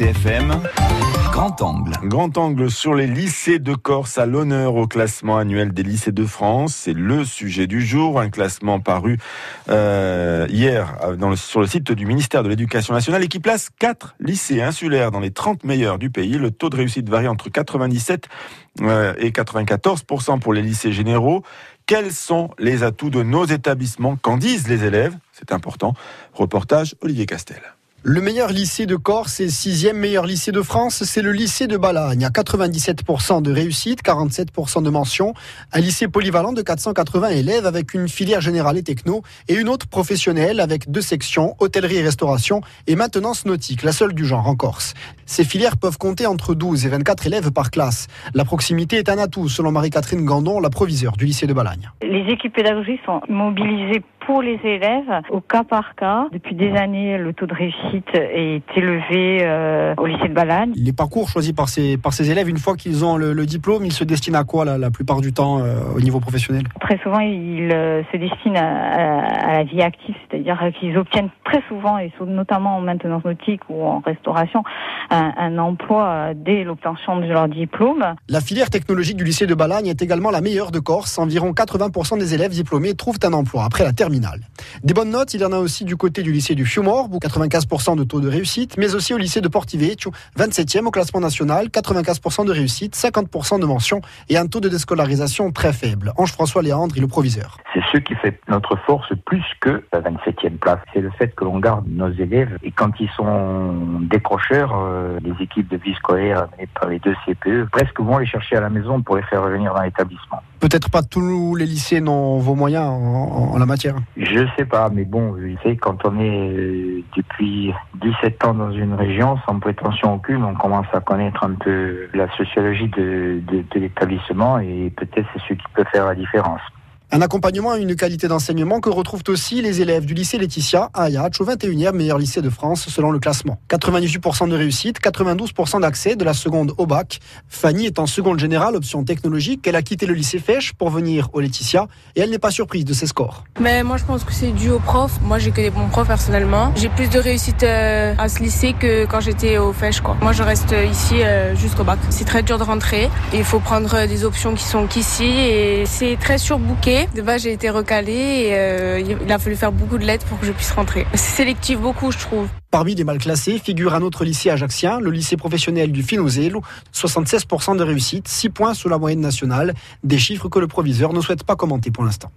RCFM, Grand Angle. Grand Angle sur les lycées de Corse à l'honneur au classement annuel des lycées de France. C'est le sujet du jour, un classement paru euh, hier dans le, sur le site du ministère de l'Éducation nationale et qui place quatre lycées insulaires dans les 30 meilleurs du pays. Le taux de réussite varie entre 97 euh, et 94% pour les lycées généraux. Quels sont les atouts de nos établissements Qu'en disent les élèves? C'est important. Reportage Olivier Castel. Le meilleur lycée de Corse et sixième meilleur lycée de France, c'est le lycée de Balagne, à 97% de réussite, 47% de mention. Un lycée polyvalent de 480 élèves avec une filière générale et techno et une autre professionnelle avec deux sections, hôtellerie et restauration et maintenance nautique, la seule du genre en Corse. Ces filières peuvent compter entre 12 et 24 élèves par classe. La proximité est un atout, selon Marie-Catherine Gandon, la proviseure du lycée de Balagne. Les équipes pédagogiques sont mobilisées pour les élèves au cas par cas. Depuis des années, le taux de réussite est élevé euh, au lycée de Balagne. Les parcours choisis par ces, par ces élèves, une fois qu'ils ont le, diplôme, ils se destinent à quoi la, plupart du temps euh, au niveau professionnel? Très souvent, ils euh, se destinent à, la vie active, c'est-à-dire qu'ils obtiennent très souvent, et notamment en maintenance nautique ou en restauration, un, un emploi dès l'obtention de leur diplôme. La filière technologique du lycée de Balagne est également la meilleure de Corse. Environ 80% des élèves diplômés trouvent un emploi après la terminale. Des bonnes notes, il y en a aussi du côté du lycée du Fiumorbe, 95% de taux de réussite, mais aussi au lycée de Portivecchio, 27e au classement national, 95% de réussite, 50% de mention et un taux de déscolarisation très faible. Ange-François Léandre est le proviseur. C'est ce qui fait notre force plus que la 27e place. C'est le fait que l'on garde nos élèves et quand ils sont décrocheurs, euh, les équipes de vie scolaire amenées par les deux CPE presque vont les chercher à la maison pour les faire revenir dans l'établissement. Peut-être pas tous les lycées n'ont vos moyens en, la matière. Je sais pas, mais bon, tu sais, quand on est euh, depuis 17 ans dans une région, sans prétention aucune, on commence à connaître un peu la sociologie de, de l'établissement et peut-être c'est ce qui peut faire la différence. Un accompagnement et une qualité d'enseignement que retrouvent aussi les élèves du lycée Laetitia à Ayatch, au 21e meilleur lycée de France selon le classement. 98% de réussite, 92% d'accès de la seconde au bac. Fanny est en seconde générale, option technologique. Elle a quitté le lycée Fèche pour venir au Laetitia et elle n'est pas surprise de ses scores. Mais moi je pense que c'est dû aux profs. Moi j'ai que des bons profs personnellement. J'ai plus de réussite euh, à ce lycée que quand j'étais au Fèche. Quoi. Moi je reste ici euh, jusqu'au bac. C'est très dur de rentrer. Il faut prendre des options qui sont qu'ici et c'est très surbooké. De base, j'ai été recalée et euh, il a fallu faire beaucoup de lettres pour que je puisse rentrer. C'est sélectif beaucoup, je trouve. Parmi les mal classés figure un autre lycée ajaxien, le lycée professionnel du Finozelo, 76% de réussite, 6 points sous la moyenne nationale, des chiffres que le proviseur ne souhaite pas commenter pour l'instant.